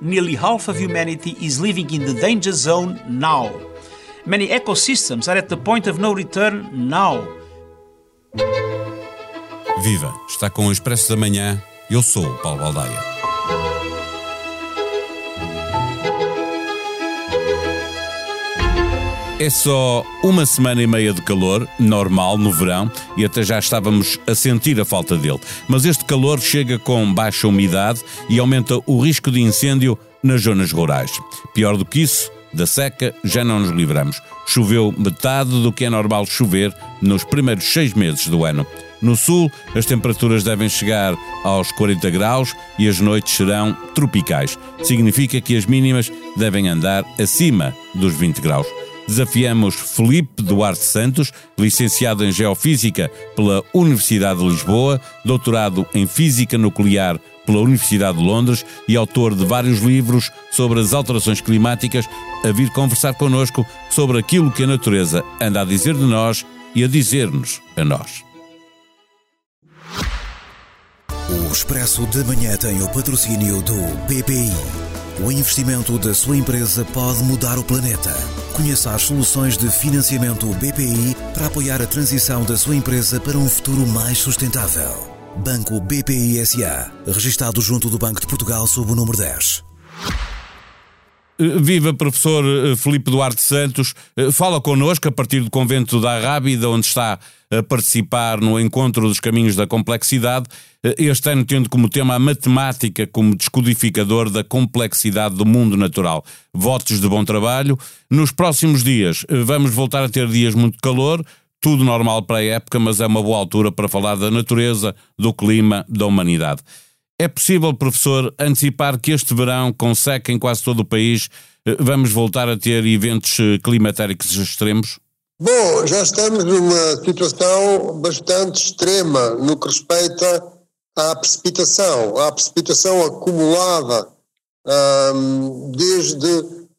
Nearly half of humanity is living in the danger zone now. Many ecosystems are at the point of no return now. Viva! Está com o Expresso da Manhã. Eu sou o Paulo Baldaia. É só uma semana e meia de calor, normal no verão, e até já estávamos a sentir a falta dele. Mas este calor chega com baixa umidade e aumenta o risco de incêndio nas zonas rurais. Pior do que isso, da seca já não nos livramos. Choveu metade do que é normal chover nos primeiros seis meses do ano. No sul, as temperaturas devem chegar aos 40 graus e as noites serão tropicais. Significa que as mínimas devem andar acima dos 20 graus desafiamos Felipe Duarte Santos, licenciado em Geofísica pela Universidade de Lisboa, doutorado em Física Nuclear pela Universidade de Londres e autor de vários livros sobre as alterações climáticas, a vir conversar connosco sobre aquilo que a natureza anda a dizer de nós e a dizer-nos a nós. O Expresso de Manhã tem o patrocínio do BPI. O investimento da sua empresa pode mudar o planeta. Conheça as soluções de financiamento BPI para apoiar a transição da sua empresa para um futuro mais sustentável. Banco BPI SA, registado junto do Banco de Portugal sob o número 10. Viva professor eh, Felipe Duarte Santos, eh, fala connosco a partir do convento da Rábida, onde está a participar no encontro dos caminhos da complexidade, eh, este ano tendo como tema a matemática como descodificador da complexidade do mundo natural. Votos de bom trabalho. Nos próximos dias vamos voltar a ter dias muito calor, tudo normal para a época, mas é uma boa altura para falar da natureza, do clima, da humanidade. É possível, professor, antecipar que este verão, com seca em quase todo o país, eh, vamos voltar a ter eventos eh, climatéricos extremos? Bom, já estamos numa situação bastante extrema no que respeita à precipitação, à precipitação acumulada um, desde,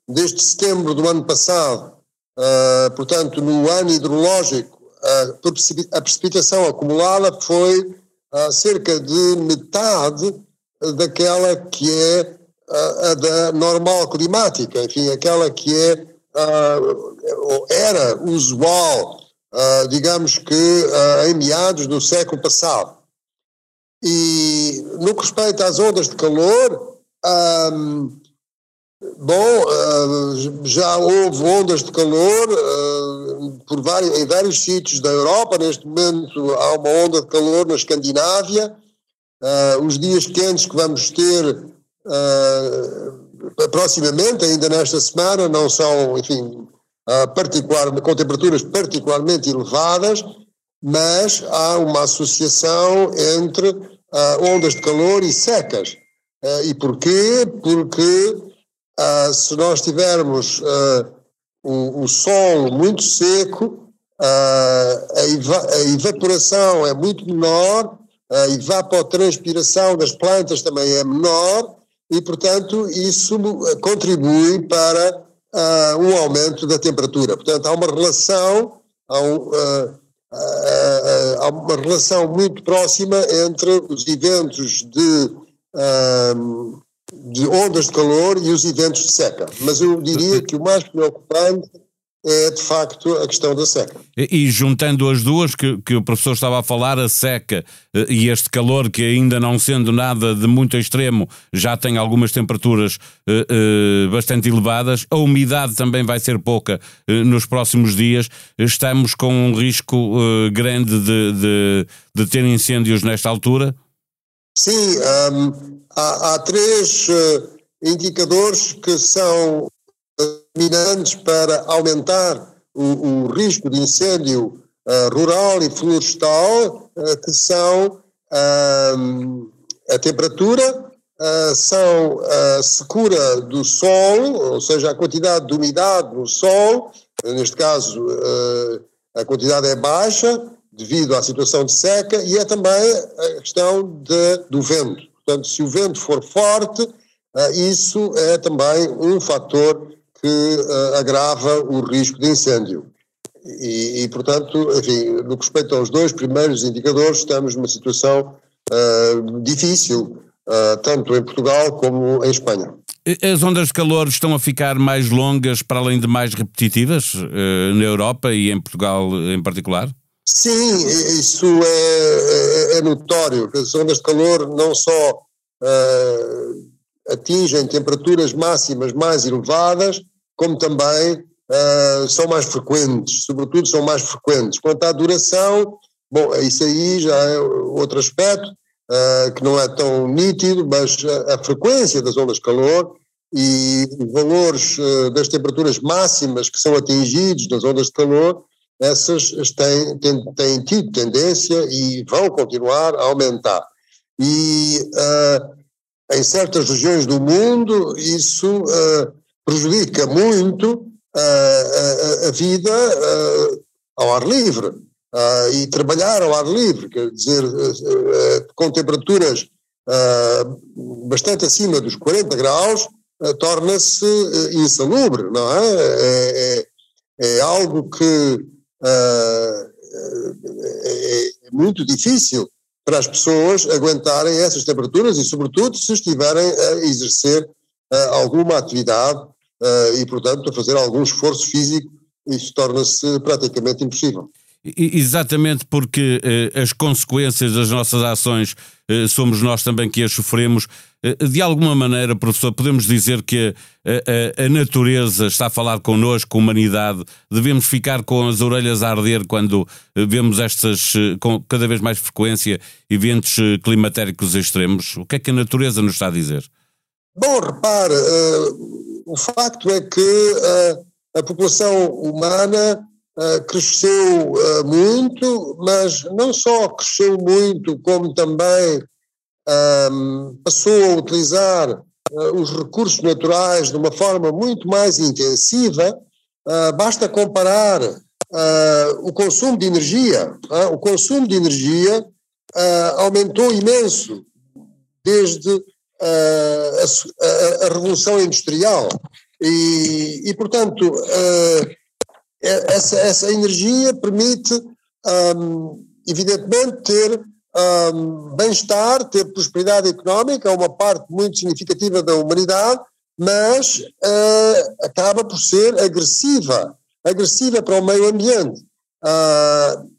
desde setembro do ano passado. Uh, portanto, no ano hidrológico, a, a precipitação acumulada foi cerca de metade daquela que é a, a da normal climática, enfim, aquela que é uh, era usual, uh, digamos que uh, em meados do século passado. E no que respeita às ondas de calor, um, bom, já houve ondas de calor por vários, em vários sítios da Europa. Neste momento há uma onda de calor na Escandinávia. Os dias quentes que vamos ter proximamente, ainda nesta semana, não são, enfim, uh, particular, com temperaturas particularmente elevadas, mas há uma associação entre ondas de calor e secas. e porquê? Porque se nós tivermos o, o solo muito seco, a, eva, a evaporação é muito menor, a evapotranspiração das plantas também é menor e, portanto, isso contribui para uh, um aumento da temperatura. Portanto, há uma relação, há, um, uh, uh, há uma relação muito próxima entre os eventos de de ondas de calor e os eventos de seca. Mas eu diria que o mais preocupante é de facto a questão da seca. E, e juntando as duas que, que, o professor estava a falar, a seca eh, e este calor que ainda não sendo nada de muito extremo, já tem algumas temperaturas eh, eh, bastante elevadas, a umidade também vai ser pouca eh, nos próximos dias, estamos com um risco eh, grande de, de, de ter incêndios nesta altura? Sim, um, há, há, três uh, indicadores que são determinantes para aumentar o, o risco de incêndio uh, rural e florestal, uh, que são um, a temperatura, são a secura do solo, ou seja, a quantidade de umidade no solo, neste caso a quantidade é baixa, devido à situação de seca, e é também a questão de, do vento. Portanto, se o vento for forte, uh, isso é também um fator que uh, agrava o risco de incêndio. E, e, portanto, enfim, no que respeita aos dois primeiros indicadores, estamos numa situação uh, difícil tanto em Portugal como em Espanha. As ondas de calor estão a ficar mais longas, para além de mais repetitivas, na Europa e em Portugal em particular? Sim, isso é, é, é notório. As ondas de calor não só uh, atingem temperaturas máximas mais elevadas, como também uh, são mais frequentes, sobretudo são mais frequentes. Quanto à duração, bom, isso aí já é outro aspecto, uh, que não é tão nítido, mas a, a frequência das ondas de calor e valores uh, das temperaturas máximas que são atingidos nas ondas de calor, essas têm, têm, têm tido tendência e vão continuar a aumentar. E em certas regiões do mundo isso prejudica muito a, a, vida ao ar livre e trabalhar ao ar livre, quer dizer, com temperaturas bastante acima dos 40 graus, torna-se insalubre, não é? É, é, é algo que é, é muito difícil para as pessoas aguentarem essas temperaturas e, sobretudo, se estiverem a exercer alguma atividade e, portanto, a fazer algum esforço físico, isso torna-se praticamente impossível. Exatamente porque eh, as consequências das nossas ações eh, somos nós também que as sofremos. Eh, de alguma maneira, professor, podemos dizer que a, a, a, natureza está a falar connosco, a humanidade. Devemos ficar com as orelhas a arder quando vemos estas, com cada vez mais frequência, eventos climatéricos extremos. O que é que a natureza nos está a dizer? Bom, repare, uh, o facto é que uh, a população humana uh, cresceu muito, mas não só cresceu muito, como também um, passou a utilizar os recursos naturais de uma forma muito mais intensiva. basta comparar o consumo de energia. o consumo de energia aumentou imenso desde a, a, a, Revolução Industrial. E, e portanto, é, essa, essa energia permite, um, evidentemente, ter um, bem-estar, ter prosperidade económica, é uma parte muito significativa da humanidade, mas uh, acaba por ser agressiva, agressiva para o meio ambiente. Uh,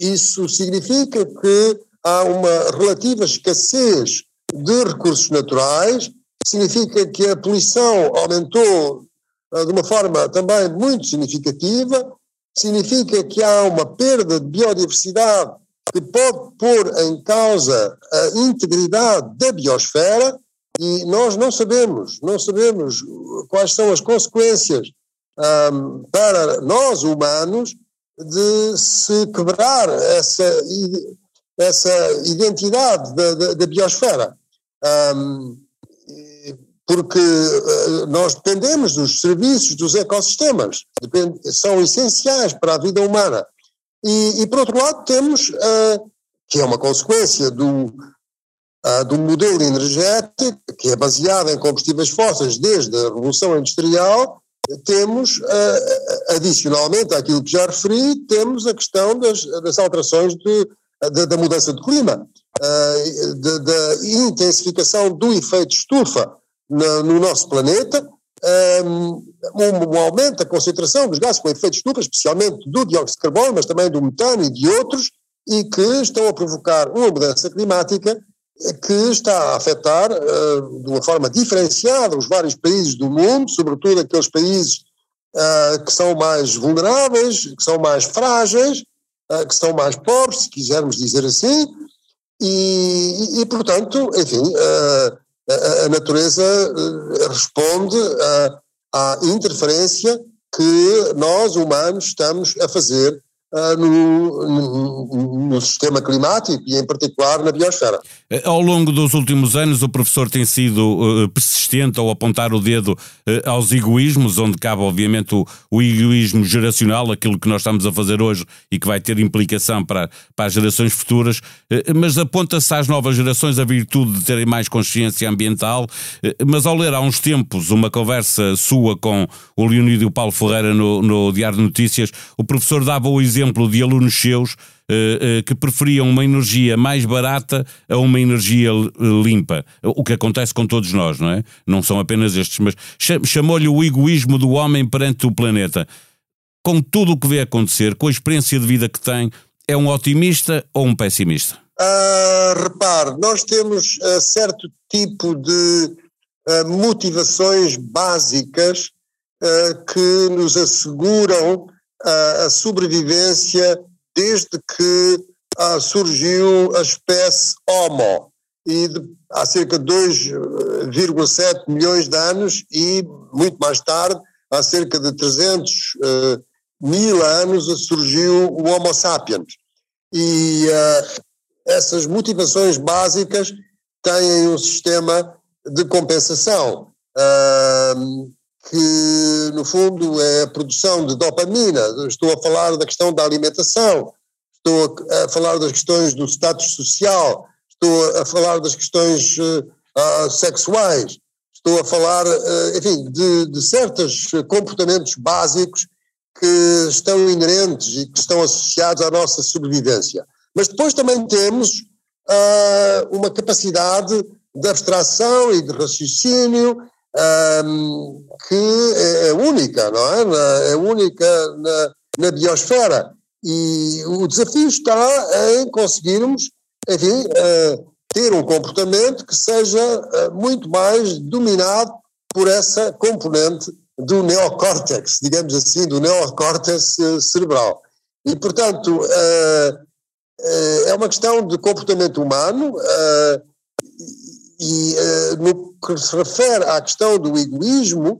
isso significa que há uma relativa escassez de recursos naturais, significa que a poluição aumentou ah, de uma forma também muito significativa, significa que há uma perda de biodiversidade que pode pôr em causa a integridade da biosfera e nós não sabemos, não sabemos quais são as consequências um, para nós humanos de se quebrar essa, essa identidade da, da, da biosfera. Um, porque uh, nós dependemos dos serviços dos ecossistemas, são essenciais para a vida humana. E, e por outro lado, temos, uh, que é uma consequência do, uh, do modelo energético, que é baseado em combustíveis fósseis desde a Revolução Industrial, temos, adicionalmente àquilo que já referi, temos a questão das, das alterações de, de, da mudança de clima, da intensificação do efeito estufa, no, no nosso planeta, um, um, aumento da concentração dos gases com efeito estufa, especialmente do dióxido de carbono, mas também do metano e de outros, e que estão a provocar uma mudança climática que está a afetar uh, de uma forma diferenciada os vários países do mundo, sobretudo aqueles países uh, que são mais vulneráveis, que são mais frágeis, uh, que são mais pobres, se quisermos dizer assim, e, e, portanto, enfim, a, a natureza eh, responde à interferência que nós, humanos, estamos a fazer Uh, no, no, no, sistema climático e, em particular, na biosfera. Eh, ao longo dos últimos anos, o professor tem sido uh, persistente ao apontar o dedo uh, aos egoísmos, onde cabe, obviamente, o, o, egoísmo geracional, aquilo que nós estamos a fazer hoje e que vai ter implicação para, para as gerações futuras, mas aponta-se às novas gerações a virtude de terem mais consciência ambiental. mas ao ler há uns tempos uma conversa sua com o Leonídio Paulo Ferreira no, no Diário de Notícias, o professor dava o exemplo exemplo de alunos seus que preferiam uma energia mais barata a uma energia limpa. O que acontece com todos nós, não é? Não são apenas estes, mas chamou-lhe o egoísmo do homem perante o planeta. Com tudo o que vê acontecer, com a experiência de vida que tem, é um otimista ou um pessimista? Uh, repare, nós temos uh, certo tipo de uh, motivações básicas que nos asseguram a sobrevivência desde que surgiu a espécie Homo e de, há cerca de 2,7 milhões de anos e muito mais tarde, há cerca de 300 mil anos, surgiu o Homo sapiens. E uh, essas motivações básicas têm um sistema de compensação, uh, que no fundo é a produção de dopamina. Estou a falar da questão da alimentação, estou a falar das questões do status social, estou a falar das questões uh, sexuais, estou a falar, enfim, de, de certos comportamentos básicos que estão inerentes e que estão associados à nossa sobrevivência. Mas depois também temos uh, uma capacidade de abstração e de raciocínio um, que é, é única, não é? É única na, na biosfera. E o desafio está em conseguirmos, enfim, uh, ter um comportamento que seja uh, muito mais dominado por essa componente do neocórtex, digamos assim, do neocórtex eh, cerebral. E, portanto, é uma questão de comportamento humano uh, e no que se refere à questão do egoísmo,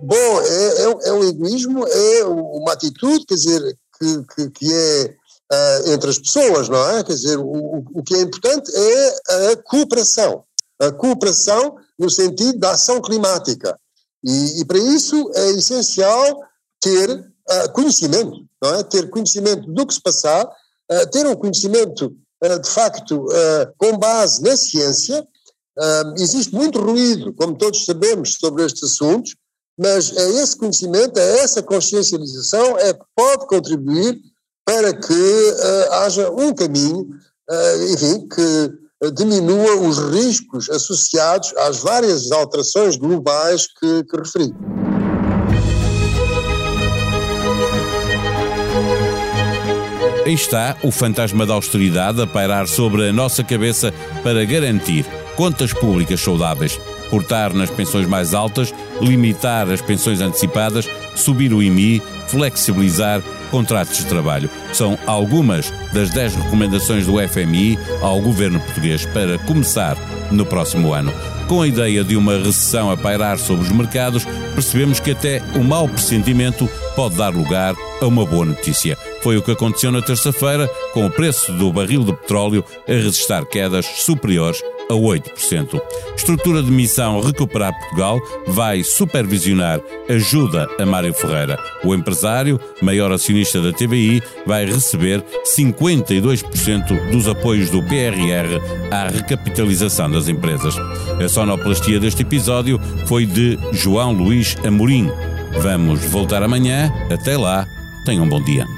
bom, é, é, é um egoísmo, é uma atitude, quer dizer, que, que, que é entre as pessoas, não é? Quer dizer, o, o que é importante é a cooperação. A cooperação no sentido da ação climática. E, e para isso é essencial ter uh, conhecimento, não é? Ter conhecimento do que se passar, uh, ter um conhecimento uh, de facto com base na ciência. Existe muito ruído, como todos sabemos, sobre estes assuntos, mas é esse conhecimento, é essa consciencialização é que pode contribuir para que haja um caminho, enfim, que diminua os riscos associados às várias alterações globais que, que referi. Aí está o fantasma da austeridade a pairar sobre a nossa cabeça para garantir contas públicas saudáveis, cortar nas pensões mais altas, limitar as pensões antecipadas, subir o IMI, flexibilizar contratos de trabalho. São algumas das 10 recomendações do FMI ao governo português para começar no próximo ano. Com a ideia de uma recessão a pairar sobre os mercados, percebemos que até o mau pressentimento pode dar lugar a uma boa notícia. Foi o que aconteceu na terça-feira, com o preço do barril de petróleo a registrar quedas superiores a 8%. Estrutura de missão Recuperar Portugal vai supervisionar ajuda a Mário Ferreira. O empresário, maior acionista da TBI, vai receber 52% dos apoios do PRR à recapitalização das empresas. A sonoplastia deste episódio foi de João Luís Amorim. Vamos voltar amanhã. Até lá, tenham um bom dia.